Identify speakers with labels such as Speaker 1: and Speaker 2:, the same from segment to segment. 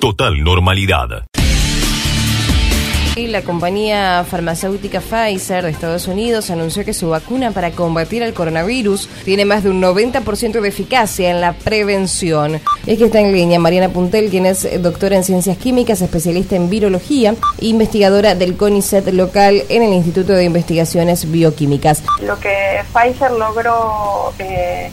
Speaker 1: Total normalidad.
Speaker 2: Y la compañía farmacéutica Pfizer de Estados Unidos anunció que su vacuna para combatir el coronavirus tiene más de un 90% de eficacia en la prevención. Es que está en línea Mariana Puntel, quien es doctora en ciencias químicas, especialista en virología e investigadora del CONICET local en el Instituto de Investigaciones Bioquímicas.
Speaker 3: Lo que Pfizer logró... Eh,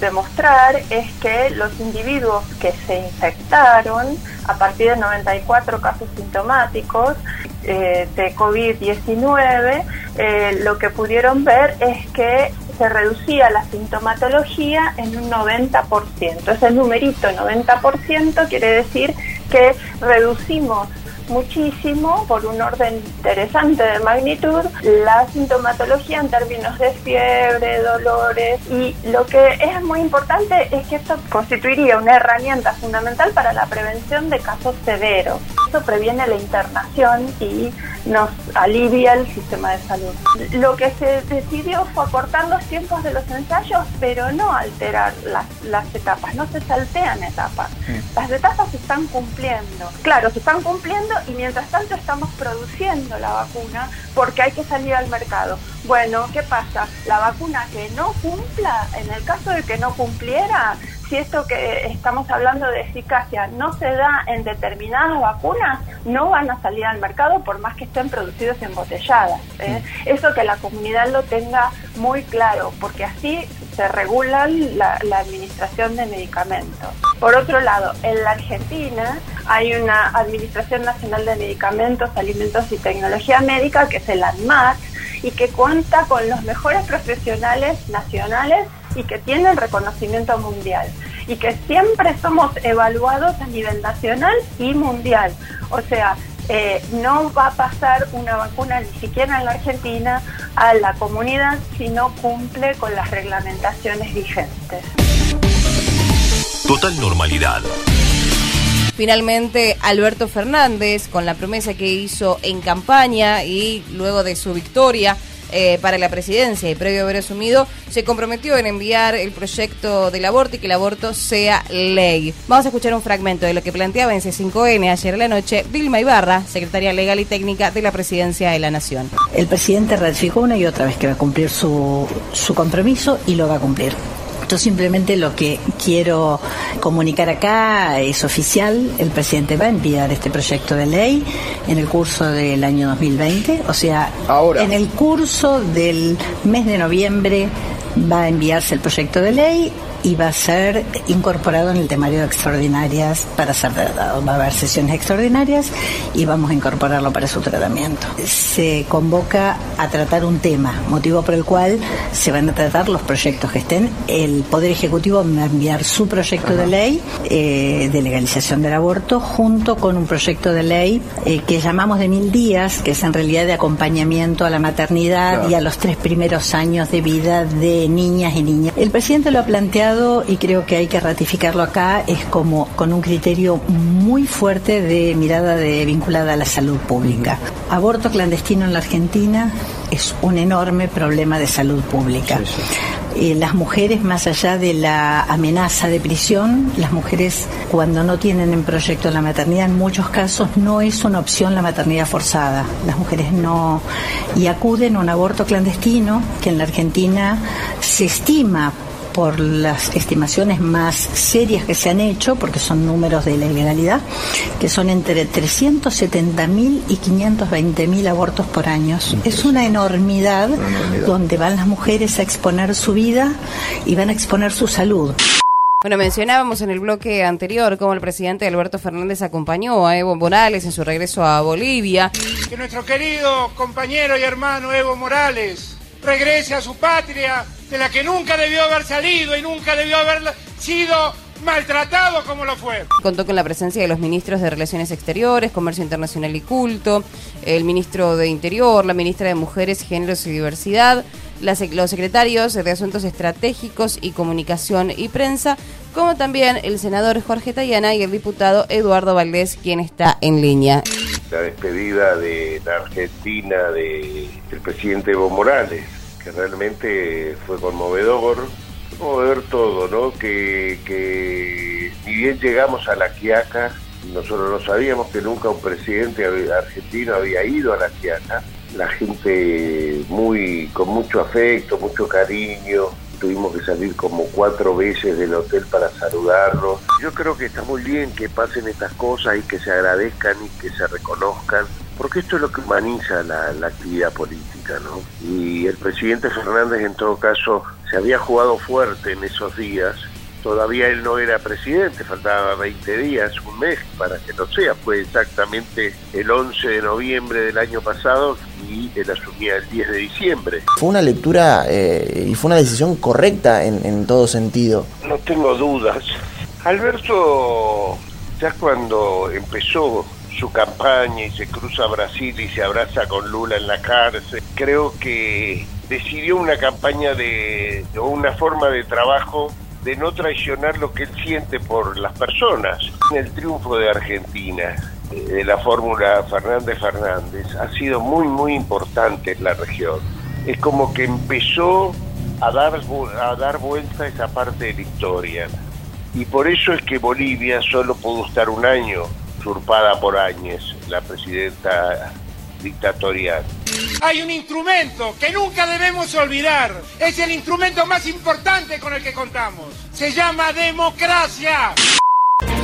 Speaker 3: demostrar es que los individuos que se infectaron a partir de 94 casos sintomáticos eh, de COVID-19, eh, lo que pudieron ver es que se reducía la sintomatología en un 90%. Ese numerito 90% quiere decir que reducimos muchísimo, por un orden interesante de magnitud, la sintomatología en términos de fiebre, dolores y lo que es muy importante es que esto constituiría una herramienta fundamental para la prevención de casos severos. Esto previene la internación y nos alivia el sistema de salud. Lo que se decidió fue acortar los tiempos de los ensayos, pero no alterar las, las etapas, no se saltean etapas. Las etapas se están cumpliendo. Claro, se están cumpliendo y mientras tanto estamos produciendo la vacuna porque hay que salir al mercado. Bueno, ¿qué pasa? La vacuna que no cumpla, en el caso de que no cumpliera, si esto que estamos hablando de eficacia no se da en determinadas vacunas, no van a salir al mercado por más que estén producidos embotelladas. ¿eh? Eso que la comunidad lo tenga muy claro, porque así se regula la, la administración de medicamentos. Por otro lado, en la Argentina hay una Administración Nacional de Medicamentos, Alimentos y Tecnología Médica, que es el ANMAT, y que cuenta con los mejores profesionales nacionales y que tienen reconocimiento mundial y que siempre somos evaluados a nivel nacional y mundial. O sea, eh, no va a pasar una vacuna ni siquiera en la Argentina a la comunidad si no cumple con las reglamentaciones vigentes.
Speaker 1: Total normalidad.
Speaker 2: Finalmente, Alberto Fernández, con la promesa que hizo en campaña y luego de su victoria, eh, para la presidencia y previo a haber asumido, se comprometió en enviar el proyecto del aborto y que el aborto sea ley. Vamos a escuchar un fragmento de lo que planteaba en C5N ayer en la noche Vilma Ibarra, secretaria legal y técnica de la presidencia de la Nación.
Speaker 4: El presidente ratificó una y otra vez que va a cumplir su, su compromiso y lo va a cumplir. Yo simplemente lo que quiero comunicar acá es oficial. El presidente va a enviar este proyecto de ley en el curso del año 2020, o sea, en el curso del mes de noviembre va a enviarse el proyecto de ley y va a ser incorporado en el temario de extraordinarias para ser tratado. Va a haber sesiones extraordinarias y vamos a incorporarlo para su tratamiento. Se convoca a tratar un tema, motivo por el cual se van a tratar los proyectos que estén. El Poder Ejecutivo va a enviar su proyecto de ley eh, de legalización del aborto junto con un proyecto de ley eh, que llamamos de mil días, que es en realidad de acompañamiento a la maternidad y a los tres primeros años de vida de niñas y niños. El presidente lo ha planteado y creo que hay que ratificarlo acá, es como con un criterio muy fuerte de mirada de, vinculada a la salud pública. Aborto clandestino en la Argentina es un enorme problema de salud pública. Eh, las mujeres, más allá de la amenaza de prisión, las mujeres cuando no tienen en proyecto la maternidad, en muchos casos no es una opción la maternidad forzada. Las mujeres no y acuden a un aborto clandestino que en la Argentina se estima por las estimaciones más serias que se han hecho, porque son números de la ilegalidad, que son entre 370.000 y 520.000 abortos por año. Es una enormidad, donde van las mujeres a exponer su vida y van a exponer su salud.
Speaker 2: Bueno, mencionábamos en el bloque anterior cómo el presidente Alberto Fernández acompañó a Evo Morales en su regreso a Bolivia.
Speaker 5: Que nuestro querido compañero y hermano Evo Morales regrese a su patria de la que nunca debió haber salido y nunca debió haber sido maltratado como lo fue.
Speaker 2: Contó con la presencia de los ministros de Relaciones Exteriores, Comercio Internacional y Culto, el ministro de Interior, la ministra de Mujeres, Géneros y Diversidad, los secretarios de Asuntos Estratégicos y Comunicación y Prensa, como también el senador Jorge Tayana y el diputado Eduardo Valdés, quien está en línea.
Speaker 6: La despedida de la Argentina del presidente Evo Morales que realmente fue conmovedor, ver todo, ¿no? Que, que ni bien llegamos a la Quiaca, nosotros no sabíamos que nunca un presidente argentino había ido a la Quiaca. La gente muy con mucho afecto, mucho cariño, tuvimos que salir como cuatro veces del hotel para saludarlos. Yo creo que está muy bien que pasen estas cosas y que se agradezcan y que se reconozcan, porque esto es lo que humaniza la, la actividad política, ¿no? Y el presidente Fernández en todo caso se había jugado fuerte en esos días todavía él no era presidente, faltaba 20 días, un mes para que no sea, fue exactamente el 11 de noviembre del año pasado y él asumía el 10 de diciembre.
Speaker 7: Fue una lectura eh, y fue una decisión correcta en, en todo sentido.
Speaker 6: No tengo dudas. Alberto, ya cuando empezó su campaña y se cruza a Brasil y se abraza con Lula en la cárcel, creo que decidió una campaña de, o una forma de trabajo de no traicionar lo que él siente por las personas. El triunfo de Argentina, de la fórmula Fernández Fernández, ha sido muy, muy importante en la región. Es como que empezó a dar, a dar vuelta esa parte de la historia. Y por eso es que Bolivia solo pudo estar un año usurpada por Áñez, la presidenta dictatorial.
Speaker 5: Hay un instrumento que nunca debemos olvidar. Es el instrumento más importante con el que contamos. Se llama democracia.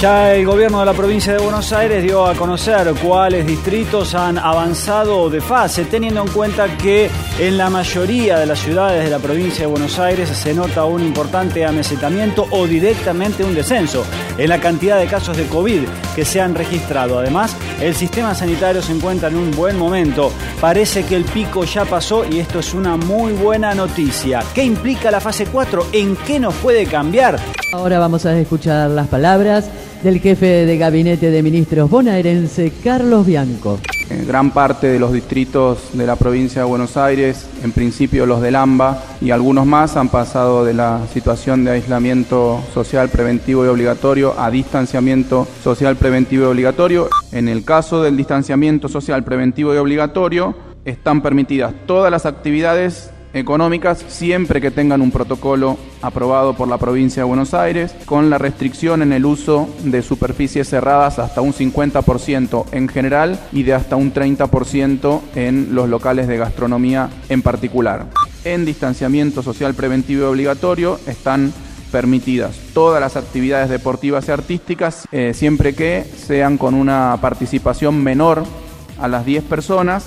Speaker 8: Ya el gobierno de la provincia de Buenos Aires dio a conocer cuáles distritos han avanzado de fase, teniendo en cuenta que en la mayoría de las ciudades de la provincia de Buenos Aires se nota un importante amesetamiento o directamente un descenso en la cantidad de casos de COVID que se han registrado. Además, el sistema sanitario se encuentra en un buen momento. Parece que el pico ya pasó y esto es una muy buena noticia. ¿Qué implica la fase 4? ¿En qué nos puede cambiar?
Speaker 9: Ahora vamos a escuchar las palabras del jefe de gabinete de ministros bonaerense, Carlos Bianco.
Speaker 10: Gran parte de los distritos de la provincia de Buenos Aires, en principio los del AMBA y algunos más, han pasado de la situación de aislamiento social preventivo y obligatorio a distanciamiento social preventivo y obligatorio. En el caso del distanciamiento social preventivo y obligatorio, están permitidas todas las actividades económicas siempre que tengan un protocolo aprobado por la provincia de Buenos Aires, con la restricción en el uso de superficies cerradas hasta un 50% en general y de hasta un 30% en los locales de gastronomía en particular. En distanciamiento social preventivo y obligatorio están permitidas todas las actividades deportivas y artísticas eh, siempre que sean con una participación menor a las 10 personas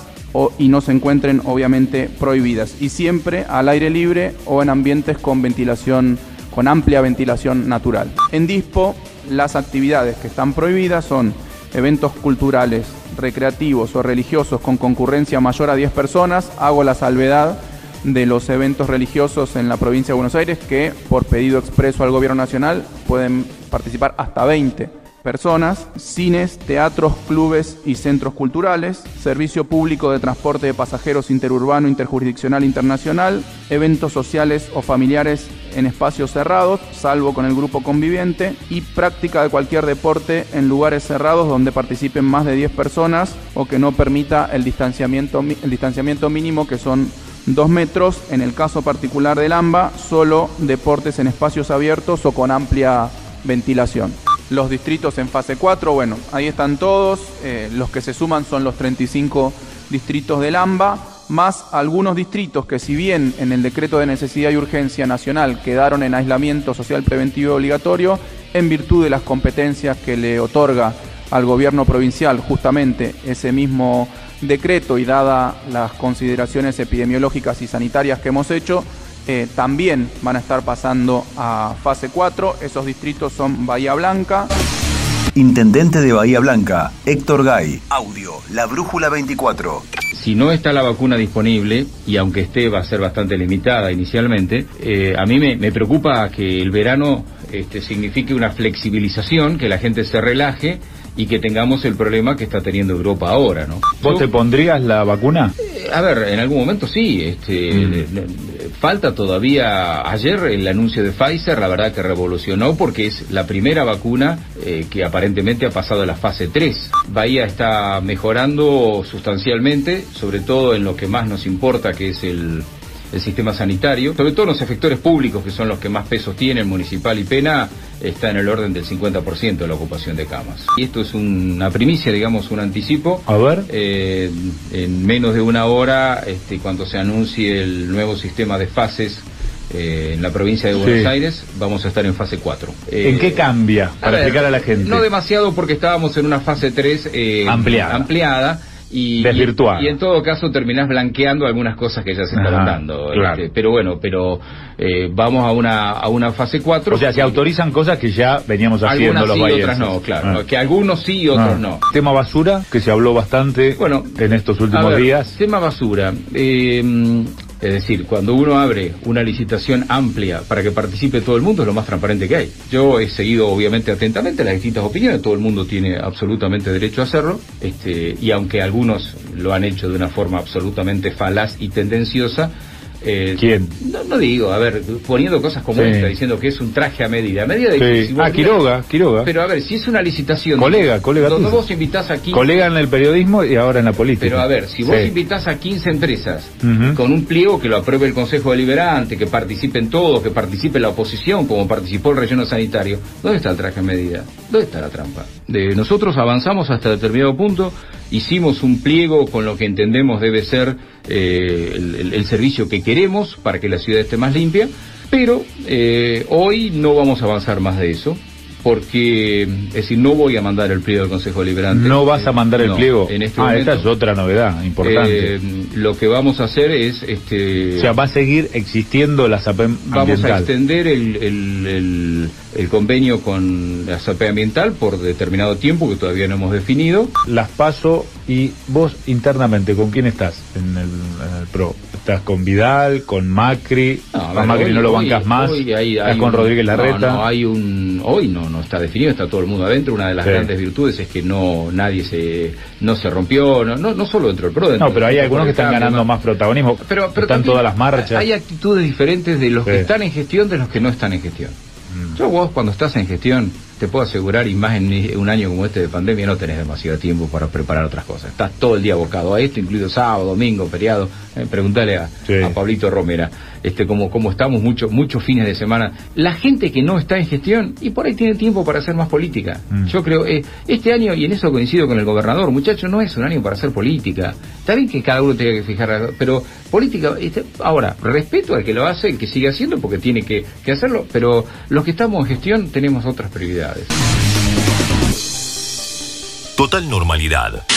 Speaker 10: y no se encuentren obviamente prohibidas y siempre al aire libre o en ambientes con ventilación con amplia ventilación natural. En Dispo las actividades que están prohibidas son eventos culturales, recreativos o religiosos con concurrencia mayor a 10 personas. Hago la salvedad de los eventos religiosos en la provincia de Buenos Aires que por pedido expreso al gobierno nacional pueden participar hasta 20 personas, cines, teatros, clubes y centros culturales, servicio público de transporte de pasajeros interurbano, interjurisdiccional, internacional, eventos sociales o familiares en espacios cerrados, salvo con el grupo conviviente, y práctica de cualquier deporte en lugares cerrados donde participen más de 10 personas o que no permita el distanciamiento, el distanciamiento mínimo que son 2 metros, en el caso particular del AMBA, solo deportes en espacios abiertos o con amplia ventilación los distritos en fase 4, bueno, ahí están todos, eh, los que se suman son los 35 distritos del AMBA, más algunos distritos que si bien en el decreto de necesidad y urgencia nacional quedaron en aislamiento social preventivo obligatorio, en virtud de las competencias que le otorga al gobierno provincial justamente ese mismo decreto y dada las consideraciones epidemiológicas y sanitarias que hemos hecho, eh, también van a estar pasando a fase 4. Esos distritos son Bahía Blanca.
Speaker 11: Intendente de Bahía Blanca, Héctor Gay. Audio, La Brújula 24.
Speaker 12: Si no está la vacuna disponible, y aunque esté va a ser bastante limitada inicialmente, eh, a mí me, preocupa que el verano este, signifique una flexibilización, que la gente se relaje y que tengamos el problema que está teniendo Europa ahora, ¿no?
Speaker 13: ¿Vos te pondrías la vacuna?
Speaker 12: A ver, en algún momento sí. Este, mm. Falta todavía ayer el anuncio de Pfizer, la verdad que revolucionó porque es la primera vacuna eh, que aparentemente ha pasado a la fase 3. Bahía está mejorando sustancialmente, sobre todo en lo que más nos importa, que es el el sistema sanitario, sobre todo los efectores públicos, que son los que más pesos tienen, municipal y pena, está en el orden del 50% de la ocupación de camas. Y esto es una primicia, digamos, un anticipo.
Speaker 13: A ver.
Speaker 12: Eh, en menos de una hora, este, cuando se anuncie el nuevo sistema de fases eh, en la provincia de Buenos
Speaker 13: Sí.
Speaker 12: Aires, vamos a estar en fase 4.
Speaker 13: ¿En qué cambia? Para
Speaker 12: ver,
Speaker 13: explicar a la gente.
Speaker 12: No demasiado porque estábamos en una fase 3 eh,
Speaker 13: Ampliada.
Speaker 12: ampliada y, y, y en todo caso terminás blanqueando algunas cosas que ya se estaban
Speaker 13: Ajá,
Speaker 12: dando.
Speaker 13: claro.
Speaker 12: este, pero bueno, pero eh, vamos a una, a una fase 4.
Speaker 13: O sea, se autorizan cosas que ya veníamos haciendo
Speaker 12: Algunas
Speaker 13: los
Speaker 12: sí,
Speaker 13: bahienses.
Speaker 12: otras no, claro.
Speaker 13: Ah.
Speaker 12: Que algunos sí y otros
Speaker 13: Ah.
Speaker 12: no.
Speaker 13: Tema basura, que se habló bastante
Speaker 12: Bueno,
Speaker 13: en estos
Speaker 12: A
Speaker 13: últimos
Speaker 12: ver,
Speaker 13: días.
Speaker 12: Tema basura. Eh, es decir, cuando uno abre una licitación amplia para que participe todo el mundo, es lo más transparente que hay. Yo he seguido, obviamente, atentamente las distintas opiniones. Todo el mundo tiene absolutamente derecho a hacerlo. Este, y aunque algunos lo han hecho de una forma absolutamente falaz y tendenciosa. Eh,
Speaker 13: ¿Quién?
Speaker 12: No, no digo, a ver, poniendo cosas como
Speaker 13: Sí.
Speaker 12: esta, diciendo que es un traje a medida. A medida de que
Speaker 13: Sí.
Speaker 12: si vos-
Speaker 13: Ah, Quiroga, Quiroga.
Speaker 12: Pero a ver, si es una licitación.
Speaker 13: Colega, colega
Speaker 12: Donde vos invitás aquí.
Speaker 13: Colega en el periodismo y ahora en la política.
Speaker 12: Pero a ver, si vos
Speaker 13: Sí.
Speaker 12: invitás a 15 empresas con un pliego que lo apruebe el Consejo Deliberante, que participen todos, que participe la oposición, como participó el relleno sanitario, ¿dónde está el traje a medida? ¿Dónde está la trampa? De nosotros avanzamos hasta determinado punto, hicimos un pliego con lo que entendemos debe ser eh, el, servicio que queremos para que la ciudad esté más limpia, pero eh, hoy no vamos a avanzar más de eso. Porque, es decir, no voy a mandar el pliego del Consejo Deliberante.
Speaker 13: ¿No vas a mandar el
Speaker 12: No,
Speaker 13: pliego?
Speaker 12: En este
Speaker 13: ah,
Speaker 12: momento,
Speaker 13: esta es otra novedad importante.
Speaker 12: eh, lo que vamos a hacer es, este,
Speaker 13: o sea, va a seguir existiendo la SAPEM
Speaker 12: vamos a
Speaker 13: ambiental.
Speaker 12: extender el, el- el- el convenio con la SAP ambiental por determinado tiempo que todavía no hemos definido.
Speaker 13: Las paso y vos internamente, ¿con quién estás en el, en el PRO? ¿Estás con Vidal, con Macri?
Speaker 12: No, a
Speaker 13: a
Speaker 12: ver,
Speaker 13: Macri
Speaker 12: hoy-
Speaker 13: no lo
Speaker 12: hoy-
Speaker 13: bancas más.
Speaker 12: hoy hay-
Speaker 13: ¿Estás
Speaker 12: hay
Speaker 13: con
Speaker 12: un-
Speaker 13: Rodríguez Larreta?
Speaker 12: No, no, hay un. Hoy no, no está definido, está todo el mundo adentro. Una de las
Speaker 13: Sí.
Speaker 12: grandes virtudes es que no nadie se no se rompió, no, no, no solo dentro del PRO. dentro
Speaker 13: No, pero hay algunos que están
Speaker 12: Cambio,
Speaker 13: ganando más protagonismo.
Speaker 12: Pero, pero
Speaker 13: están todas las marchas.
Speaker 12: Hay actitudes diferentes de los
Speaker 13: Sí.
Speaker 12: que están en gestión de los que no están en gestión.
Speaker 13: Mm.
Speaker 12: Yo vos cuando estás en gestión, te puedo asegurar, y más en un año como este de pandemia, no tenés demasiado tiempo para preparar otras cosas. Estás todo el día abocado a esto, incluido sábado, domingo, feriado. Eh, preguntale a,
Speaker 13: Sí.
Speaker 12: a Pablito Romera, este, como, como estamos muchos muchos fines de semana. La gente que no está en gestión, y por ahí tiene tiempo para hacer más política.
Speaker 13: Mm.
Speaker 12: Yo creo, eh, este año, y en eso coincido con el gobernador, muchacho, no es un año para hacer política. Está bien que cada uno tenga que fijar, pero política, este, ahora, respeto al que lo hace, el que sigue haciendo, porque tiene que, que hacerlo, pero los que estamos en gestión tenemos otras prioridades.
Speaker 1: Total normalidad.